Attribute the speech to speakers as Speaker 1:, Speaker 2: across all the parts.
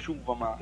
Speaker 1: chuva, mano.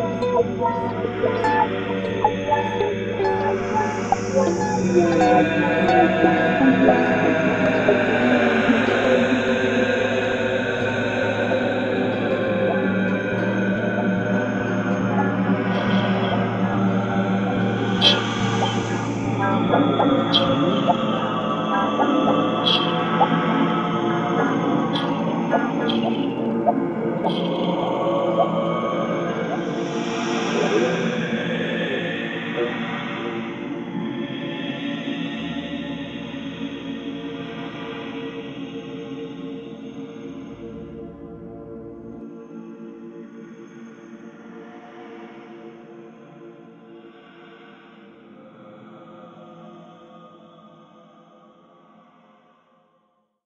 Speaker 2: Thank you.